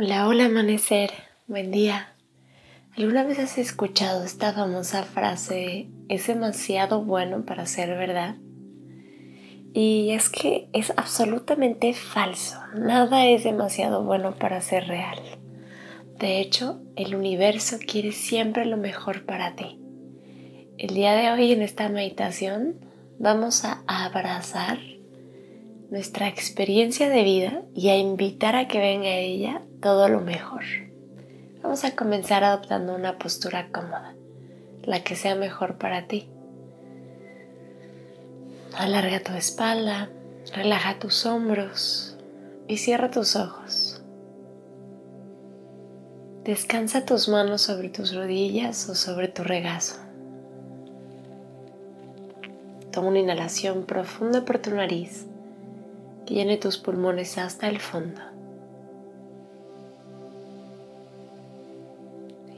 Hola, hola amanecer, buen día. ¿Alguna vez has escuchado esta famosa frase, es demasiado bueno para ser verdad? Y es que es absolutamente falso, nada es demasiado bueno para ser real. De hecho, el universo quiere siempre lo mejor para ti. El día de hoy en esta meditación vamos a abrazar nuestra experiencia de vida y a invitar a que venga a ella todo lo mejor. Vamos a comenzar adoptando una postura cómoda, la que sea mejor para ti. Alarga tu espalda, relaja tus hombros y cierra tus ojos. Descansa tus manos sobre tus rodillas o sobre tu regazo. Toma una inhalación profunda por tu nariz que llene tus pulmones hasta el fondo.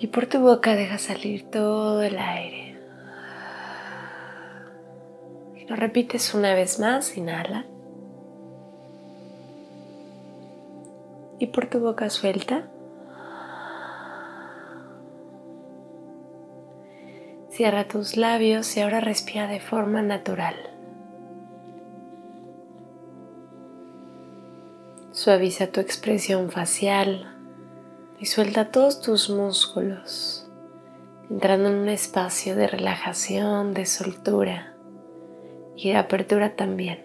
Y por tu boca deja salir todo el aire. Lo repites una vez más, inhala. Y por tu boca suelta. Cierra tus labios y ahora respira de forma natural. Suaviza tu expresión facial y suelta todos tus músculos, entrando en un espacio de relajación, de soltura y de apertura también.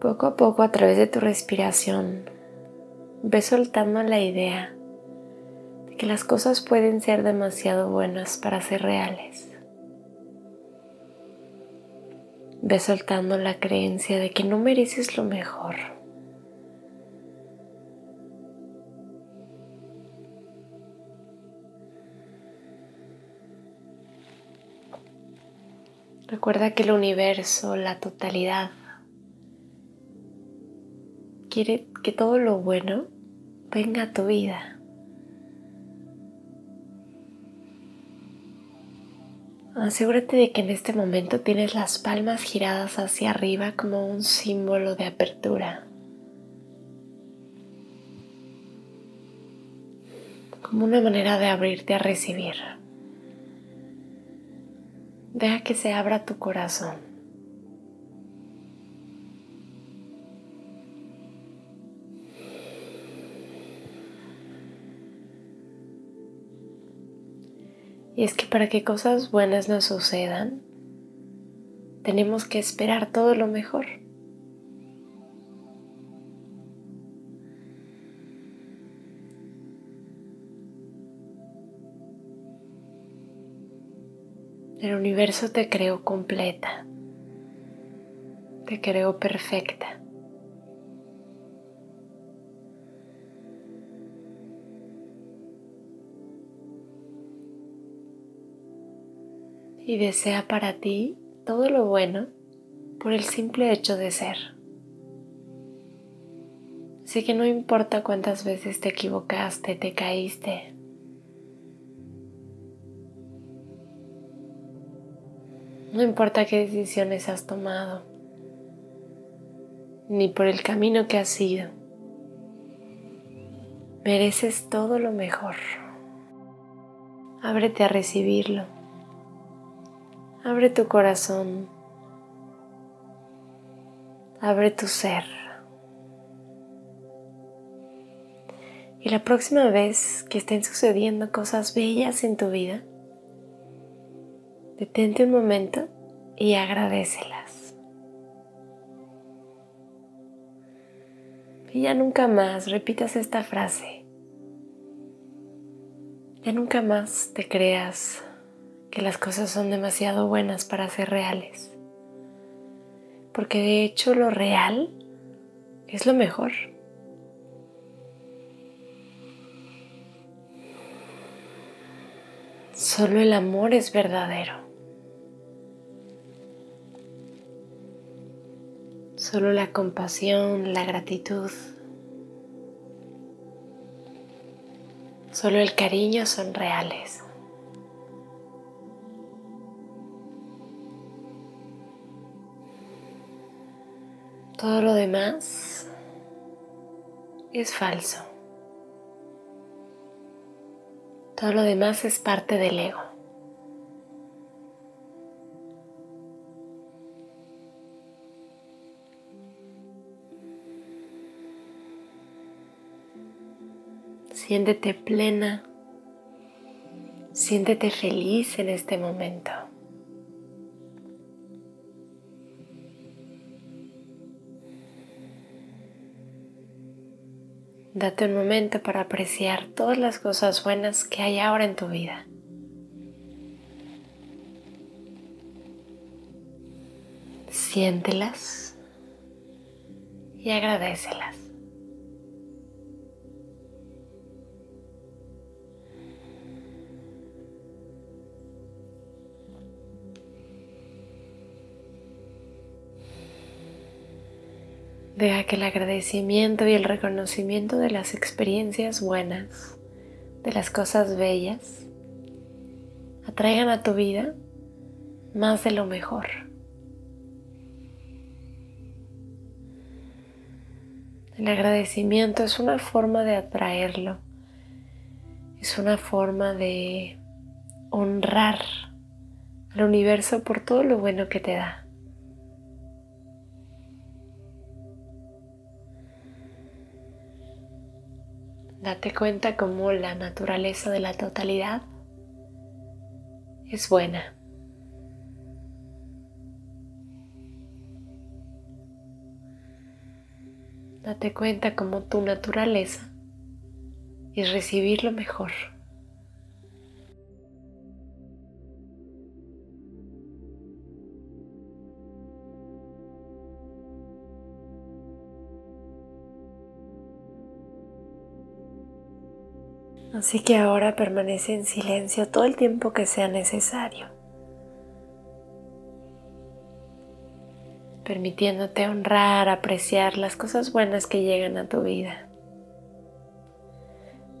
Poco a poco a través de tu respiración, ve soltando la idea de que las cosas pueden ser demasiado buenas para ser reales. Ve soltando la creencia de que no mereces lo mejor. Recuerda que el universo, la totalidad, quiere que todo lo bueno venga a tu vida. Asegúrate de que en este momento tienes las palmas giradas hacia arriba como un símbolo de apertura. Como una manera de abrirte a recibir. Deja que se abra tu corazón. Y es que para que cosas buenas nos sucedan, tenemos que esperar todo lo mejor. El universo te creó completa, te creó perfecta. Y desea para ti todo lo bueno por el simple hecho de ser. Así que no importa cuántas veces te equivocaste, te caíste. No importa qué decisiones has tomado, ni por el camino que has ido. Mereces todo lo mejor. Ábrete a recibirlo. Abre tu corazón. Abre tu ser. Y la próxima vez que estén sucediendo cosas bellas en tu vida, detente un momento y agradecelas. Y ya nunca más repitas esta frase. Ya nunca más te creas que las cosas son demasiado buenas para ser reales. Porque de hecho lo real es lo mejor. Solo el amor es verdadero. Solo la compasión, la gratitud, Solo el cariño son reales. Todo lo demás es falso. Todo lo demás es parte del ego. Siéntete plena, siéntete feliz en este momento. Date un momento para apreciar todas las cosas buenas que hay ahora en tu vida. Siéntelas y agradecelas. Deja que el agradecimiento y el reconocimiento de las experiencias buenas, de las cosas bellas, atraigan a tu vida más de lo mejor. El agradecimiento es una forma de atraerlo, es una forma de honrar al universo por todo lo bueno que te da. Date cuenta cómo la naturaleza de la totalidad es buena. Date cuenta cómo tu naturaleza es recibir lo mejor. Así que ahora permanece en silencio todo el tiempo que sea necesario, permitiéndote honrar, apreciar las cosas buenas que llegan a tu vida,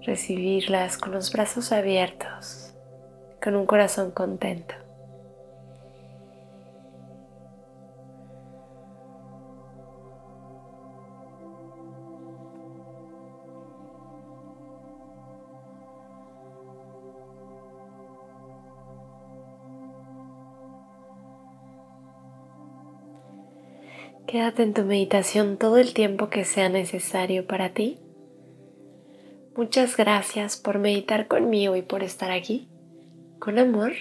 recibirlas con los brazos abiertos, con un corazón contento. Quédate en tu meditación todo el tiempo que sea necesario para ti. Muchas gracias por meditar conmigo y por estar aquí. Con amor,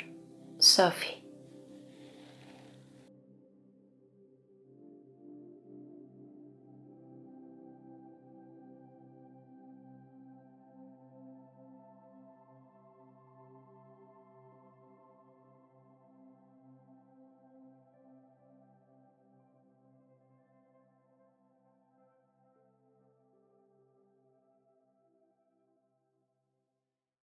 Sophie.